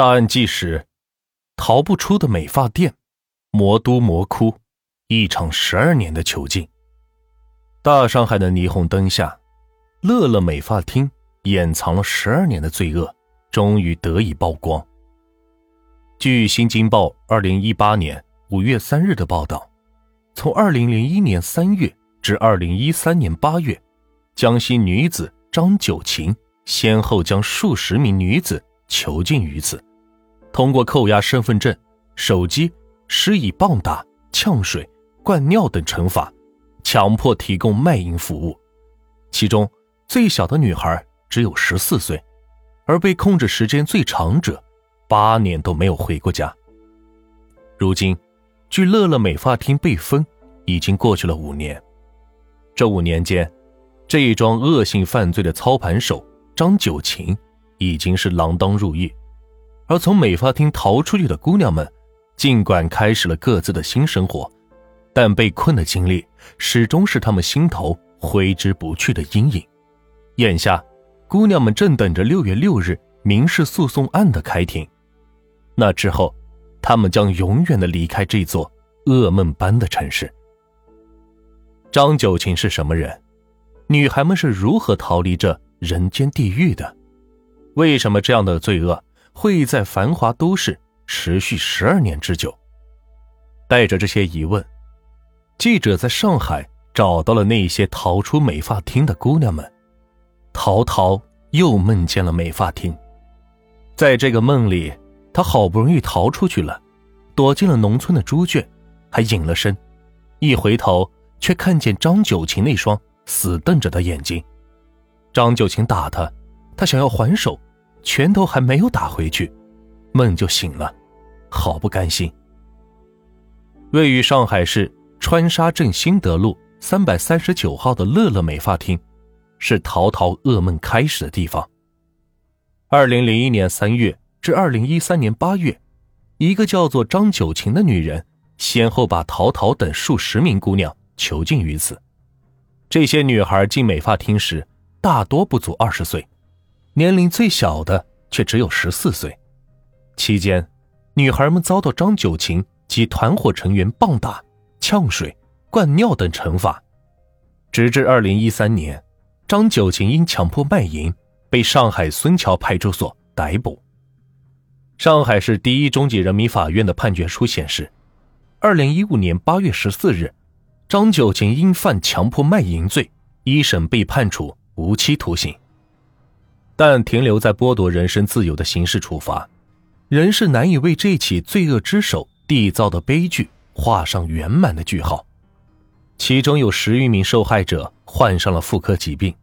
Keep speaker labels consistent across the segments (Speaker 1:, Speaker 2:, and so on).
Speaker 1: 大案纪实：逃不出的美发店，魔都魔窟，一场十二年的囚禁。大上海的霓虹灯下，乐乐美发厅掩藏了十二年的罪恶，终于得以曝光。据《新京报》二零一八年五月三日的报道，从二零零一年三月至二零一三年八月，江西女子张九琴。先后将数十名女子囚禁于此，通过扣押身份证、手机，施以棒打、呛水、灌尿等惩罚，强迫提供卖淫服务。其中最小的女孩只有十四岁，而被控制时间最长者，八年都没有回过家。如今，距乐乐美发厅被封已经过去了五年，这五年间，这一桩恶性犯罪的操盘手。张九琴已经是锒铛入狱，而从美发厅逃出去的姑娘们，尽管开始了各自的新生活，但被困的经历始终是他们心头挥之不去的阴影。眼下，姑娘们正等着六月六日民事诉讼案的开庭，那之后，他们将永远的离开这座噩梦般的城市。张九琴是什么人？女孩们是如何逃离这？人间地狱的，为什么这样的罪恶会在繁华都市持续十二年之久？带着这些疑问，记者在上海找到了那些逃出美发厅的姑娘们。陶陶又梦见了美发厅，在这个梦里，她好不容易逃出去了，躲进了农村的猪圈，还隐了身。一回头，却看见张九琴那双死瞪着的眼睛。张九琴打他，他想要还手，拳头还没有打回去，梦就醒了，好不甘心。位于上海市川沙镇新德路三百三十九号的乐乐美发厅，是陶陶噩梦开始的地方。二零零一年三月至二零一三年八月，一个叫做张九琴的女人，先后把陶陶等数十名姑娘囚禁于此。这些女孩进美发厅时，大多不足二十岁，年龄最小的却只有十四岁。期间，女孩们遭到张九琴及团伙成员棒打、呛水、灌尿等惩罚，直至二零一三年，张九琴因强迫卖淫被上海孙桥派出所逮捕。上海市第一中级人民法院的判决书显示，二零一五年八月十四日，张九琴因犯强迫卖淫罪，一审被判处。无期徒刑，但停留在剥夺人身自由的刑事处罚，仍是难以为这起罪恶之手缔造的悲剧画上圆满的句号。其中有十余名受害者患上了妇科疾病，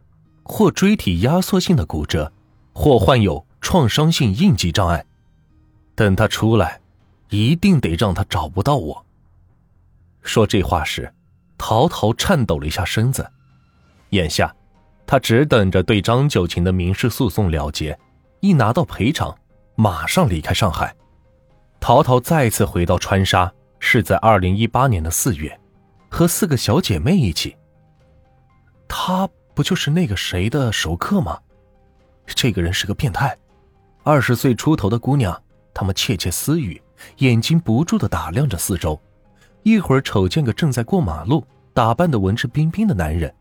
Speaker 1: 或椎体压缩性的骨折，或患有创伤性应激障碍。等他出来，一定得让他找不到我。说这话时，陶陶颤抖了一下身子，眼下。他只等着对张九琴的民事诉讼了结，一拿到赔偿，马上离开上海。陶陶再次回到川沙，是在二零一八年的四月，和四个小姐妹一起。他不就是那个谁的熟客吗？这个人是个变态。二十岁出头的姑娘，他们窃窃私语，眼睛不住的打量着四周，一会儿瞅见个正在过马路、打扮的文质彬彬的男人，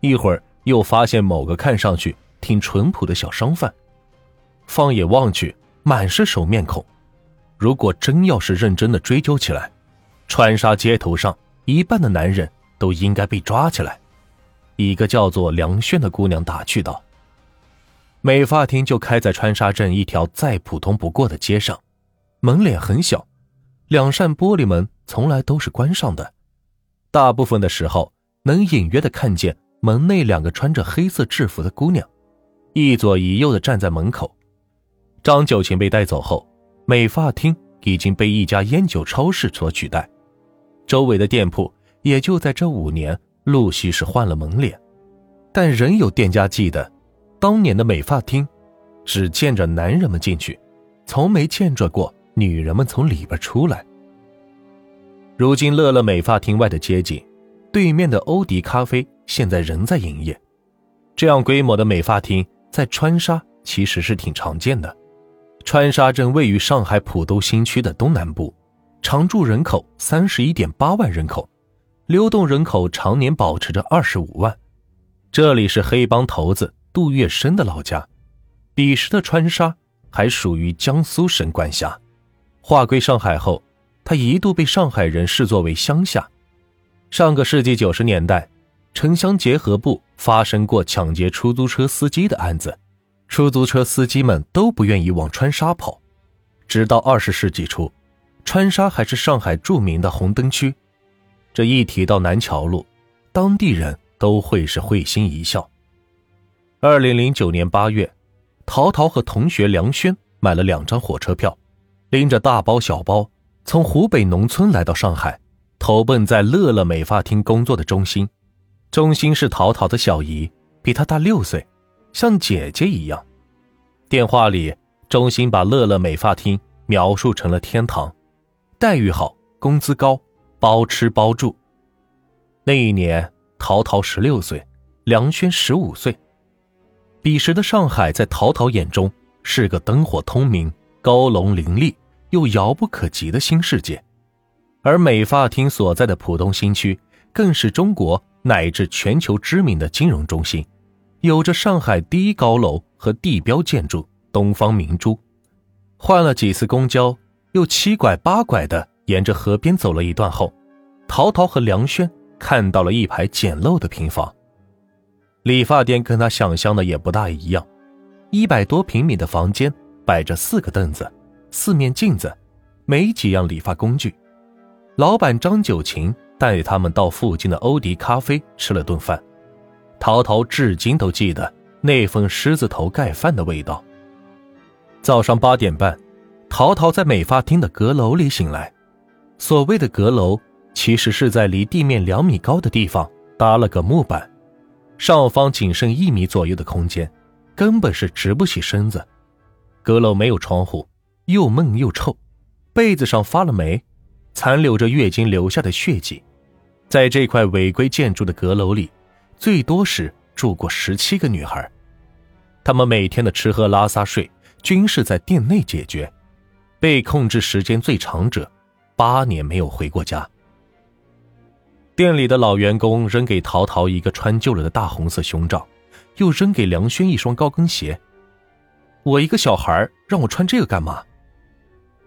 Speaker 1: 一会儿。又发现某个看上去挺淳朴的小商贩，放眼望去，满是熟面孔。如果真要是认真的追究起来，川沙街头上一半的男人都应该被抓起来。一个叫做梁轩的姑娘打趣道：“美发厅就开在川沙镇一条再普通不过的街上，门脸很小，两扇玻璃门从来都是关上的，大部分的时候能隐约的看见。”门内两个穿着黑色制服的姑娘，一左一右的站在门口。张九琴被带走后，美发厅已经被一家烟酒超市所取代，周围的店铺也就在这五年陆续是换了门脸，但仍有店家记得，当年的美发厅只见着男人们进去，从没见着过女人们从里边出来。如今乐乐美发厅外的街景，对面的欧迪咖啡。现在仍在营业，这样规模的美发厅在川沙其实是挺常见的。川沙镇位于上海浦东新区的东南部，常住人口三十一点八万人口，流动人口常年保持着二十五万。这里是黑帮头子杜月笙的老家。彼时的川沙还属于江苏省管辖，划归上海后，他一度被上海人视作为乡下。上个世纪九十年代，城乡结合部发生过抢劫出租车司机的案子。出租车司机们都不愿意往川沙跑，直到二十世纪初，川沙还是上海著名的红灯区。这一提到南桥路，当地人都会是会心一笑。二零零九年八月，陶陶和同学梁轩买了两张火车票，拎着大包小包，从湖北农村来到上海，投奔在乐乐美发厅工作的钟心。钟欣是陶陶的小姨，比她大六岁。像姐姐一样，电话里，钟欣把乐乐美发厅描述成了天堂，待遇好，工资高，包吃包住。那一年，陶陶十六岁，梁轩十五岁。彼时的上海，在陶陶眼中是个灯火通明、高楼林立又遥不可及的新世界，而美发厅所在的浦东新区，更是中国乃至全球知名的金融中心。有着上海第一高楼和地标建筑东方明珠，换了几次公交，又七拐八拐的沿着河边走了一段后，陶陶和梁轩看到了一排简陋的平房。理发店跟他想象的也不大一样，一百多平米的房间摆着四个凳子，四面镜子，没几样理发工具。老板张九琴带他们到附近的欧迪咖啡吃了顿饭。陶陶至今都记得那份狮子头盖饭的味道。早上八点半，陶陶在美发厅的阁楼里醒来。所谓的阁楼，其实是在离地面两米高的地方搭了个木板，上方仅剩一米左右的空间，根本是直不起身子。阁楼没有窗户，又闷又臭，被子上发了霉，残留着月经留下的血迹。在这块违规建筑的阁楼里。最多时住过十七个女孩，她们每天的吃喝拉撒睡均是在店内解决，被控制时间最长者八年没有回过家。店里的老员工扔给陶陶一个穿旧了的大红色胸罩，又扔给梁轩一双高跟鞋。我一个小孩让我穿这个干嘛？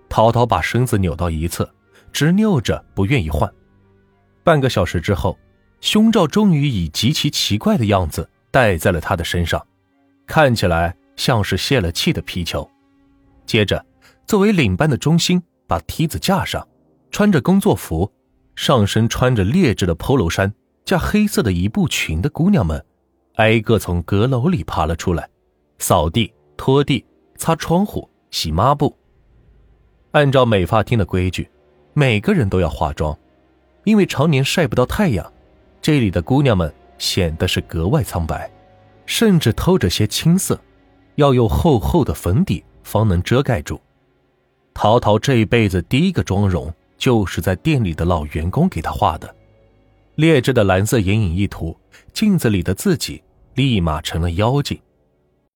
Speaker 1: 陶陶把身子扭到一侧，执拗着不愿意换。半个小时之后。胸罩终于以极其奇怪的样子戴在了他的身上，看起来像是泄了气的皮球。接着，作为领班的中心把梯子架上，穿着工作服，上身穿着劣质的 polo 衫加黑色的一步裙的姑娘们，挨个从阁楼里爬了出来，扫地、拖地、擦窗户、洗抹布。按照美发厅的规矩，每个人都要化妆，因为常年晒不到太阳。这里的姑娘们显得是格外苍白，甚至透着些青色，要用厚厚的粉底方能遮盖住。陶陶这一辈子第一个妆容就是在店里的老员工给她画的，劣质的蓝色眼影一涂，镜子里的自己立马成了妖精。